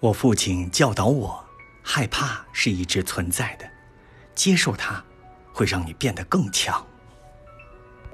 我父亲教导我害怕是一直存在的接受它会让你变得更强。